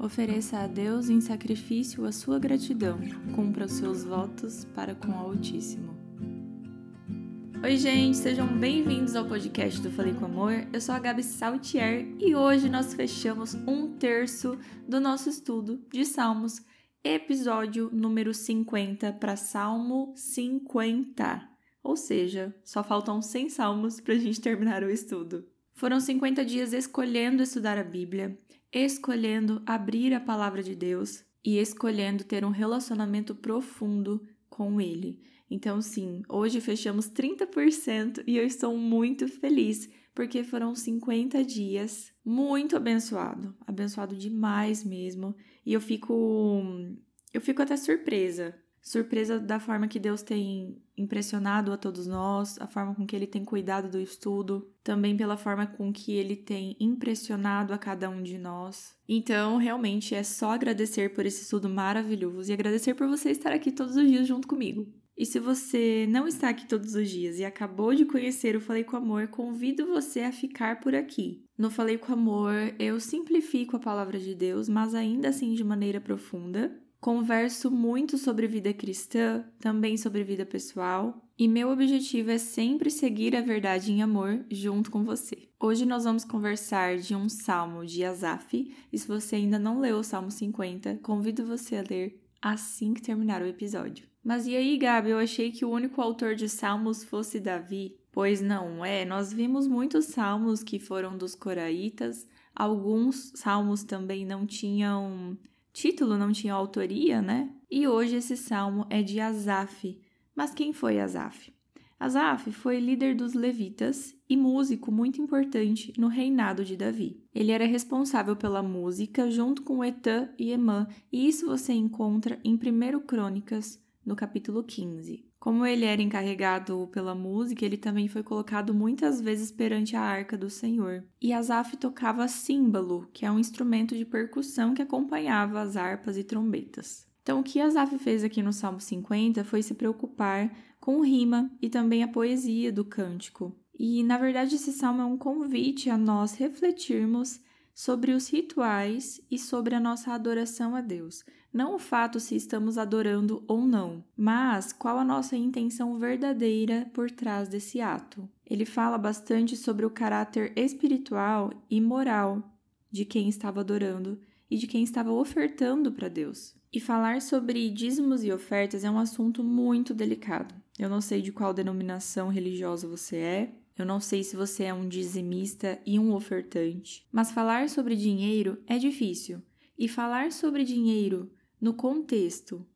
Ofereça a Deus em sacrifício a sua gratidão. Cumpra os seus votos para com o Altíssimo. Oi, gente, sejam bem-vindos ao podcast do Falei com Amor. Eu sou a Gabi Saltier e hoje nós fechamos um terço do nosso estudo de Salmos, episódio número 50 para Salmo 50. Ou seja, só faltam 100 salmos para a gente terminar o estudo. Foram 50 dias escolhendo estudar a Bíblia, escolhendo abrir a palavra de Deus e escolhendo ter um relacionamento profundo com Ele. Então, sim, hoje fechamos 30% e eu estou muito feliz porque foram 50 dias muito abençoado, abençoado demais mesmo. E eu fico eu fico até surpresa surpresa da forma que Deus tem impressionado a todos nós, a forma com que ele tem cuidado do estudo, também pela forma com que ele tem impressionado a cada um de nós. Então, realmente é só agradecer por esse estudo maravilhoso e agradecer por você estar aqui todos os dias junto comigo. E se você não está aqui todos os dias e acabou de conhecer o Falei com Amor, convido você a ficar por aqui. No Falei com Amor, eu simplifico a palavra de Deus, mas ainda assim de maneira profunda. Converso muito sobre vida cristã, também sobre vida pessoal, e meu objetivo é sempre seguir a verdade em amor junto com você. Hoje nós vamos conversar de um salmo de Asaf, e se você ainda não leu o Salmo 50, convido você a ler assim que terminar o episódio. Mas e aí, Gabi, eu achei que o único autor de salmos fosse Davi. Pois não é, nós vimos muitos salmos que foram dos coraitas, alguns salmos também não tinham título não tinha autoria, né? E hoje esse salmo é de Asaf. Mas quem foi Asaf? Asaf foi líder dos levitas e músico muito importante no reinado de Davi. Ele era responsável pela música junto com Etã e Emã, e isso você encontra em 1 Crônicas, no capítulo 15. Como ele era encarregado pela música, ele também foi colocado muitas vezes perante a arca do Senhor. E Asaf tocava símbolo, que é um instrumento de percussão que acompanhava as harpas e trombetas. Então, o que Asaf fez aqui no Salmo 50 foi se preocupar com rima e também a poesia do cântico. E, na verdade, esse salmo é um convite a nós refletirmos sobre os rituais e sobre a nossa adoração a Deus. Não o fato se estamos adorando ou não, mas qual a nossa intenção verdadeira por trás desse ato. Ele fala bastante sobre o caráter espiritual e moral de quem estava adorando e de quem estava ofertando para Deus. E falar sobre dízimos e ofertas é um assunto muito delicado. Eu não sei de qual denominação religiosa você é, eu não sei se você é um dizimista e um ofertante, mas falar sobre dinheiro é difícil. E falar sobre dinheiro no contexto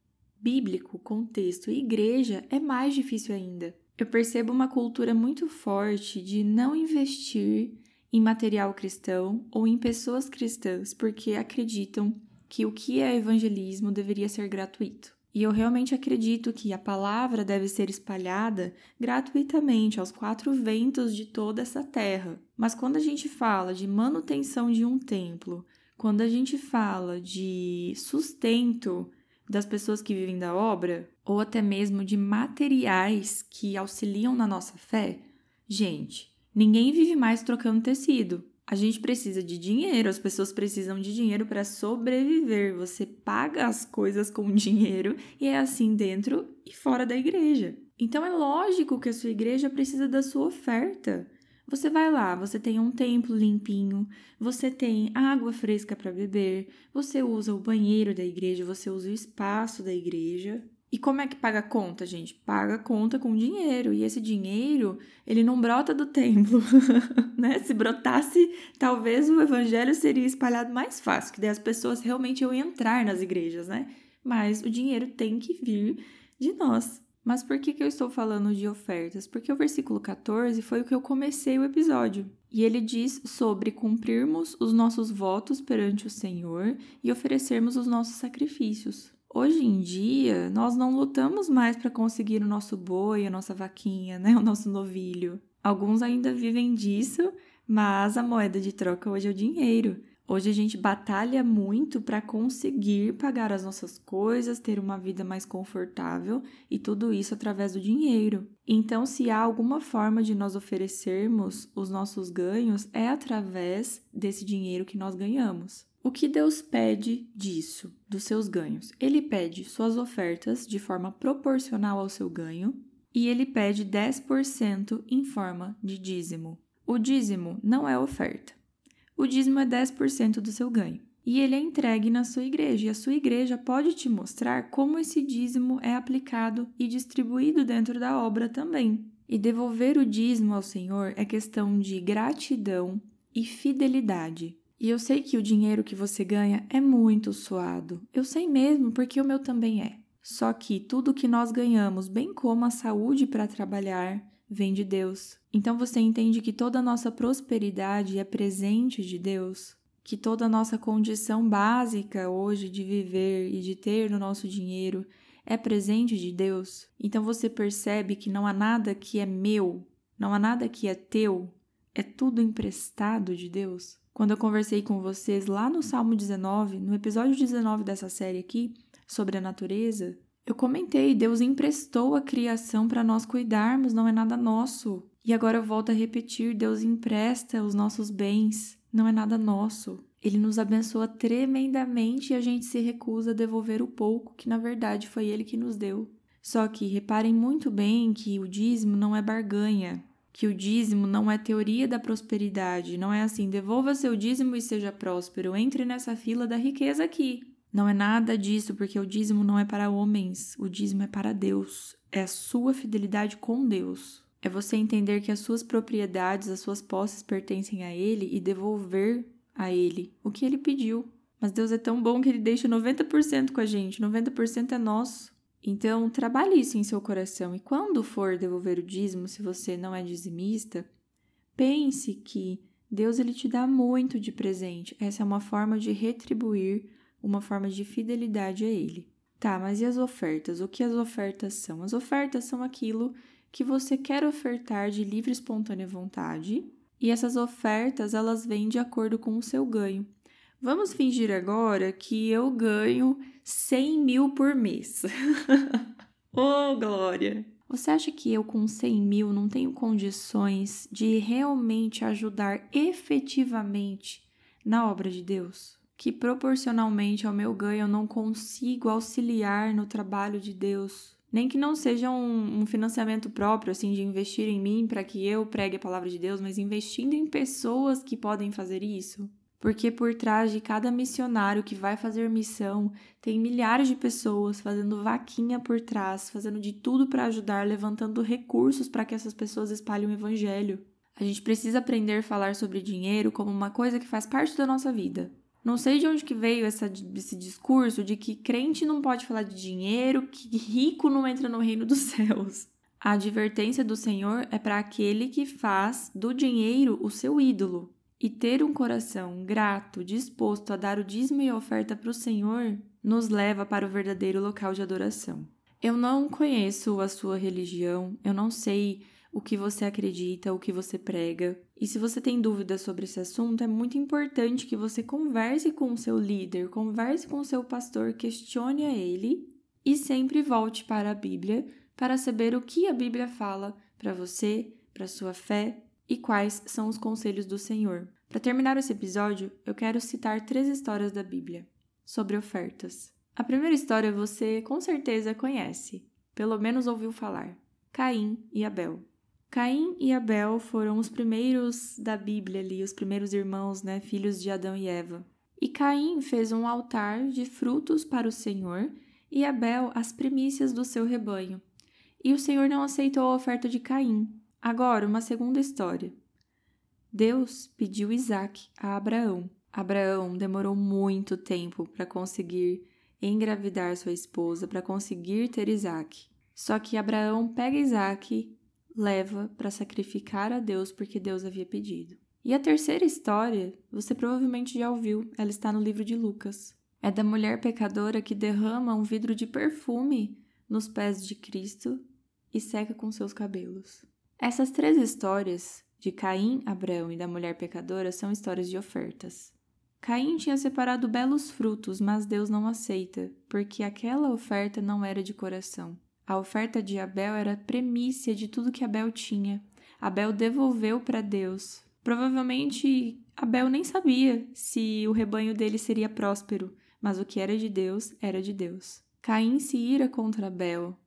bíblico, contexto igreja, é mais difícil ainda. Eu percebo uma cultura muito forte de não investir em material cristão ou em pessoas cristãs porque acreditam que o que é evangelismo deveria ser gratuito. E eu realmente acredito que a palavra deve ser espalhada gratuitamente aos quatro ventos de toda essa terra. Mas quando a gente fala de manutenção de um templo, quando a gente fala de sustento das pessoas que vivem da obra, ou até mesmo de materiais que auxiliam na nossa fé, gente, ninguém vive mais trocando tecido. A gente precisa de dinheiro, as pessoas precisam de dinheiro para sobreviver. Você paga as coisas com dinheiro e é assim dentro e fora da igreja. Então é lógico que a sua igreja precisa da sua oferta. Você vai lá, você tem um templo limpinho, você tem água fresca para beber, você usa o banheiro da igreja, você usa o espaço da igreja. E como é que paga a conta, gente? Paga a conta com dinheiro. E esse dinheiro, ele não brota do templo, né? Se brotasse, talvez o evangelho seria espalhado mais fácil, que daí as pessoas realmente iam entrar nas igrejas, né? Mas o dinheiro tem que vir de nós. Mas por que, que eu estou falando de ofertas? Porque o versículo 14 foi o que eu comecei o episódio. E ele diz sobre cumprirmos os nossos votos perante o Senhor e oferecermos os nossos sacrifícios. Hoje em dia, nós não lutamos mais para conseguir o nosso boi, a nossa vaquinha, né? o nosso novilho. Alguns ainda vivem disso, mas a moeda de troca hoje é o dinheiro. Hoje a gente batalha muito para conseguir pagar as nossas coisas, ter uma vida mais confortável e tudo isso através do dinheiro. Então, se há alguma forma de nós oferecermos os nossos ganhos, é através desse dinheiro que nós ganhamos. O que Deus pede disso, dos seus ganhos? Ele pede suas ofertas de forma proporcional ao seu ganho e ele pede 10% em forma de dízimo. O dízimo não é oferta. O dízimo é 10% do seu ganho. E ele é entregue na sua igreja. E a sua igreja pode te mostrar como esse dízimo é aplicado e distribuído dentro da obra também. E devolver o dízimo ao Senhor é questão de gratidão e fidelidade. E eu sei que o dinheiro que você ganha é muito suado. Eu sei mesmo, porque o meu também é. Só que tudo que nós ganhamos, bem como a saúde para trabalhar, vem de Deus. Então você entende que toda a nossa prosperidade é presente de Deus, que toda a nossa condição básica hoje de viver e de ter no nosso dinheiro é presente de Deus. Então você percebe que não há nada que é meu, não há nada que é teu, é tudo emprestado de Deus. Quando eu conversei com vocês lá no Salmo 19, no episódio 19 dessa série aqui, sobre a natureza, eu comentei, Deus emprestou a criação para nós cuidarmos, não é nada nosso. E agora eu volto a repetir, Deus empresta os nossos bens, não é nada nosso. Ele nos abençoa tremendamente e a gente se recusa a devolver o pouco que na verdade foi ele que nos deu. Só que reparem muito bem que o dízimo não é barganha, que o dízimo não é teoria da prosperidade, não é assim, devolva seu dízimo e seja próspero, entre nessa fila da riqueza aqui. Não é nada disso, porque o dízimo não é para homens, o dízimo é para Deus. É a sua fidelidade com Deus. É você entender que as suas propriedades, as suas posses pertencem a Ele e devolver a Ele o que Ele pediu. Mas Deus é tão bom que Ele deixa 90% com a gente, 90% é nosso. Então, trabalhe isso em seu coração e quando for devolver o dízimo, se você não é dizimista, pense que Deus ele te dá muito de presente. Essa é uma forma de retribuir uma forma de fidelidade a Ele. Tá, mas e as ofertas? O que as ofertas são? As ofertas são aquilo que você quer ofertar de livre e espontânea vontade, e essas ofertas elas vêm de acordo com o seu ganho. Vamos fingir agora que eu ganho 100 mil por mês. oh, Glória! Você acha que eu, com 100 mil, não tenho condições de realmente ajudar efetivamente na obra de Deus? que proporcionalmente ao meu ganho eu não consigo auxiliar no trabalho de Deus. Nem que não seja um, um financiamento próprio, assim, de investir em mim para que eu pregue a palavra de Deus, mas investindo em pessoas que podem fazer isso. Porque por trás de cada missionário que vai fazer missão, tem milhares de pessoas fazendo vaquinha por trás, fazendo de tudo para ajudar, levantando recursos para que essas pessoas espalhem o evangelho. A gente precisa aprender a falar sobre dinheiro como uma coisa que faz parte da nossa vida. Não sei de onde que veio essa, esse discurso de que crente não pode falar de dinheiro, que rico não entra no reino dos céus. A advertência do Senhor é para aquele que faz do dinheiro o seu ídolo. E ter um coração grato, disposto a dar o dízimo e a oferta para o Senhor, nos leva para o verdadeiro local de adoração. Eu não conheço a sua religião, eu não sei o que você acredita, o que você prega. E se você tem dúvidas sobre esse assunto, é muito importante que você converse com o seu líder, converse com o seu pastor, questione a ele e sempre volte para a Bíblia para saber o que a Bíblia fala para você, para sua fé e quais são os conselhos do Senhor. Para terminar esse episódio, eu quero citar três histórias da Bíblia sobre ofertas. A primeira história você com certeza conhece, pelo menos ouviu falar: Caim e Abel. Caim e Abel foram os primeiros da Bíblia ali, os primeiros irmãos, né, filhos de Adão e Eva. E Caim fez um altar de frutos para o Senhor e Abel as primícias do seu rebanho. E o Senhor não aceitou a oferta de Caim. Agora, uma segunda história. Deus pediu Isaac a Abraão. Abraão demorou muito tempo para conseguir engravidar sua esposa, para conseguir ter Isaac. Só que Abraão pega Isaac leva para sacrificar a Deus porque Deus havia pedido. E a terceira história, você provavelmente já ouviu, ela está no livro de Lucas. É da mulher pecadora que derrama um vidro de perfume nos pés de Cristo e seca com seus cabelos. Essas três histórias, de Caim, Abraão e da mulher pecadora, são histórias de ofertas. Caim tinha separado belos frutos, mas Deus não aceita, porque aquela oferta não era de coração. A oferta de Abel era premissa de tudo que Abel tinha. Abel devolveu para Deus Provavelmente Abel nem sabia se o rebanho dele seria próspero, mas o que era de Deus era de Deus. Caim se ira contra Abel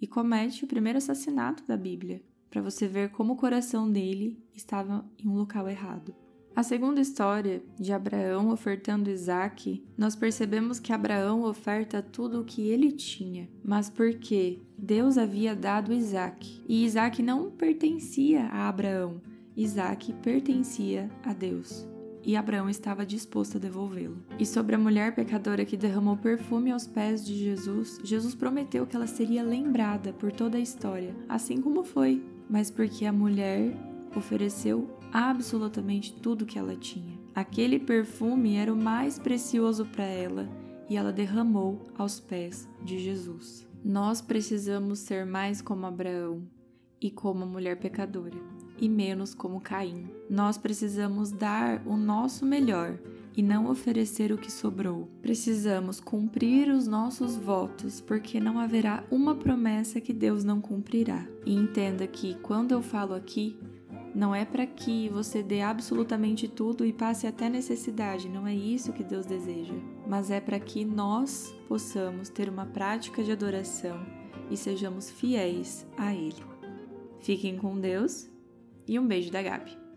e comete o primeiro assassinato da Bíblia, para você ver como o coração dele estava em um local errado. A segunda história, de Abraão ofertando Isaac, nós percebemos que Abraão oferta tudo o que ele tinha, mas porque Deus havia dado Isaac, e Isaac não pertencia a Abraão, Isaac pertencia a Deus. E Abraão estava disposto a devolvê-lo. E sobre a mulher pecadora que derramou perfume aos pés de Jesus, Jesus prometeu que ela seria lembrada por toda a história, assim como foi, mas porque a mulher ofereceu absolutamente tudo que ela tinha. Aquele perfume era o mais precioso para ela e ela derramou aos pés de Jesus. Nós precisamos ser mais como Abraão e como a mulher pecadora, e menos como Caim. Nós precisamos dar o nosso melhor e não oferecer o que sobrou. Precisamos cumprir os nossos votos, porque não haverá uma promessa que Deus não cumprirá. E entenda que quando eu falo aqui, não é para que você dê absolutamente tudo e passe até necessidade, não é isso que Deus deseja, mas é para que nós possamos ter uma prática de adoração e sejamos fiéis a Ele. Fiquem com Deus e um beijo da Gabi.